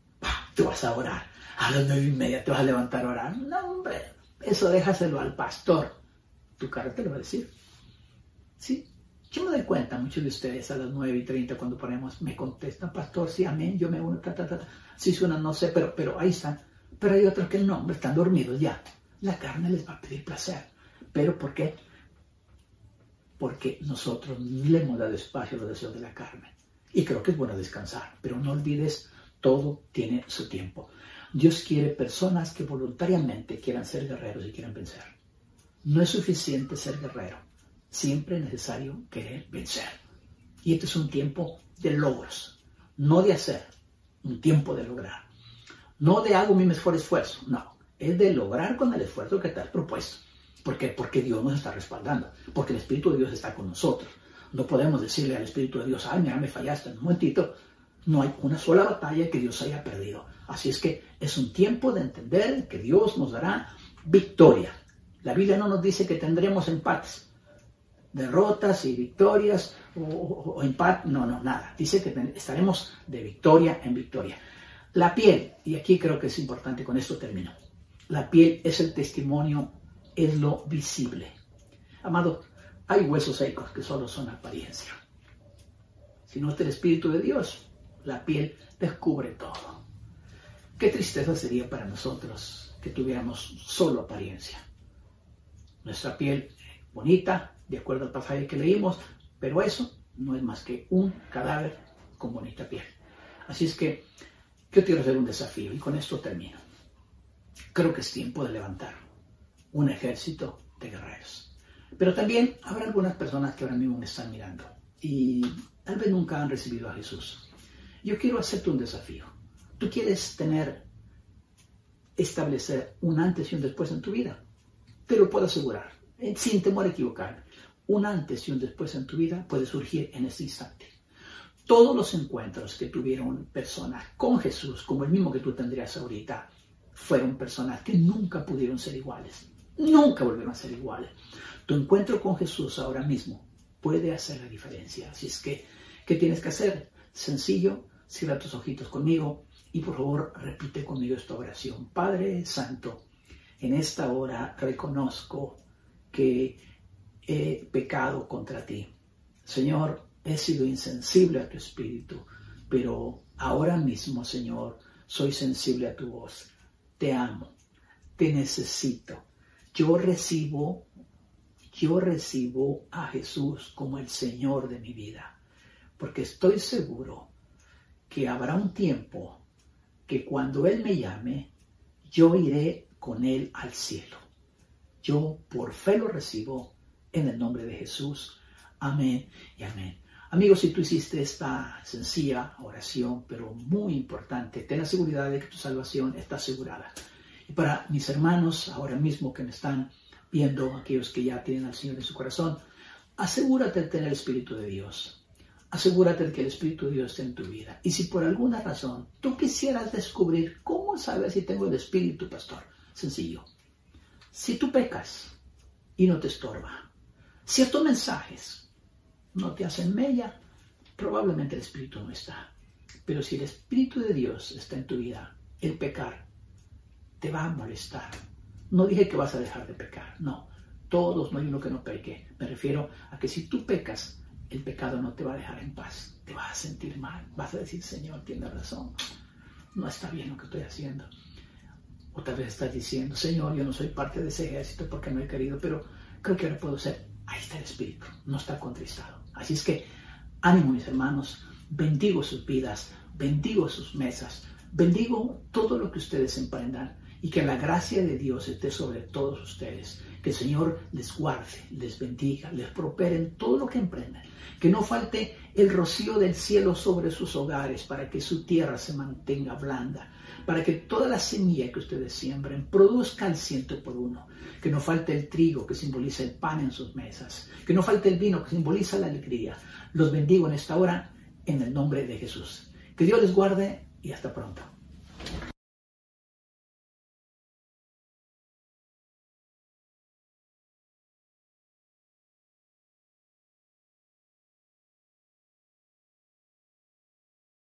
tú vas a orar. A las nueve y media te vas a levantar a orar. No, hombre, eso déjaselo al pastor. Tu cara te lo va a decir. ¿Sí? Yo me doy cuenta, muchos de ustedes a las nueve y treinta cuando ponemos, me contestan, pastor, sí, amén, yo me uno, ta, ta, ta, Si suena, no sé, pero, pero ahí están. Pero hay otros que no, hombre, están dormidos ya. La carne les va a pedir placer. ¿Pero por qué? Porque nosotros le hemos dado espacio a los deseos de la carne. Y creo que es bueno descansar, pero no olvides todo tiene su tiempo. Dios quiere personas que voluntariamente quieran ser guerreros y quieran vencer. No es suficiente ser guerrero. Siempre es necesario querer vencer. Y este es un tiempo de logros, no de hacer, un tiempo de lograr. No de hago mi mejor esfuerzo, no. Es de lograr con el esfuerzo que te has propuesto. ¿Por qué? Porque Dios nos está respaldando, porque el Espíritu de Dios está con nosotros. No podemos decirle al Espíritu de Dios, ay, mira, me fallaste, un momentito, no hay una sola batalla que Dios haya perdido. Así es que es un tiempo de entender que Dios nos dará victoria. La Biblia no nos dice que tendremos empates, derrotas y victorias o, empate. No, no, nada. Dice que estaremos de victoria en victoria. La piel, y aquí creo que es importante, con esto termino. La piel es el testimonio, es lo visible. Amado, hay huesos secos que solo son apariencia. Si no es el Espíritu de Dios, la piel descubre todo. Qué tristeza sería para nosotros que tuviéramos solo apariencia. Nuestra piel bonita, de acuerdo al pasaje que leímos, pero eso no es más que un cadáver con bonita piel. Así es que yo quiero hacer un desafío y con esto termino. Creo que es tiempo de levantar un ejército de guerreros. Pero también habrá algunas personas que ahora mismo me están mirando y tal vez nunca han recibido a Jesús. Yo quiero hacerte un desafío. Tú quieres tener, establecer un antes y un después en tu vida. Te lo puedo asegurar, eh, sin temor a equivocarme. Un antes y un después en tu vida puede surgir en este instante. Todos los encuentros que tuvieron personas con Jesús, como el mismo que tú tendrías ahorita, fueron personas que nunca pudieron ser iguales. Nunca volvieron a ser iguales. Tu encuentro con Jesús ahora mismo puede hacer la diferencia. Así es que, ¿qué tienes que hacer? Sencillo, Cierra tus ojitos conmigo y por favor repite conmigo esta oración. Padre Santo, en esta hora reconozco que he pecado contra ti. Señor, he sido insensible a tu espíritu, pero ahora mismo, Señor, soy sensible a tu voz. Te amo, te necesito. Yo recibo, yo recibo a Jesús como el Señor de mi vida, porque estoy seguro que habrá un tiempo que cuando Él me llame, yo iré con Él al cielo. Yo por fe lo recibo en el nombre de Jesús. Amén y amén. Amigos, si tú hiciste esta sencilla oración, pero muy importante, ten la seguridad de que tu salvación está asegurada. Y para mis hermanos ahora mismo que me están viendo, aquellos que ya tienen al Señor en su corazón, asegúrate de tener el Espíritu de Dios. Asegúrate de que el Espíritu de Dios esté en tu vida. Y si por alguna razón tú quisieras descubrir cómo saber si tengo el Espíritu, pastor, sencillo. Si tú pecas y no te estorba, ciertos mensajes no te hacen mella, probablemente el Espíritu no está. Pero si el Espíritu de Dios está en tu vida, el pecar te va a molestar. No dije que vas a dejar de pecar, no. Todos, no hay uno que no peque. Me refiero a que si tú pecas, el pecado no te va a dejar en paz. Te vas a sentir mal. Vas a decir, Señor, tiene razón. No está bien lo que estoy haciendo. O tal vez estás diciendo, Señor, yo no soy parte de ese ejército porque no he querido, pero creo que ahora puedo ser. Ahí está el Espíritu, no está contristado. Así es que, ánimo mis hermanos, bendigo sus vidas, bendigo sus mesas, bendigo todo lo que ustedes emprendan y que la gracia de Dios esté sobre todos ustedes. Que el Señor les guarde, les bendiga, les prospere en todo lo que emprendan. Que no falte el rocío del cielo sobre sus hogares para que su tierra se mantenga blanda. Para que toda la semilla que ustedes siembren produzca el ciento por uno. Que no falte el trigo que simboliza el pan en sus mesas. Que no falte el vino que simboliza la alegría. Los bendigo en esta hora en el nombre de Jesús. Que Dios les guarde y hasta pronto.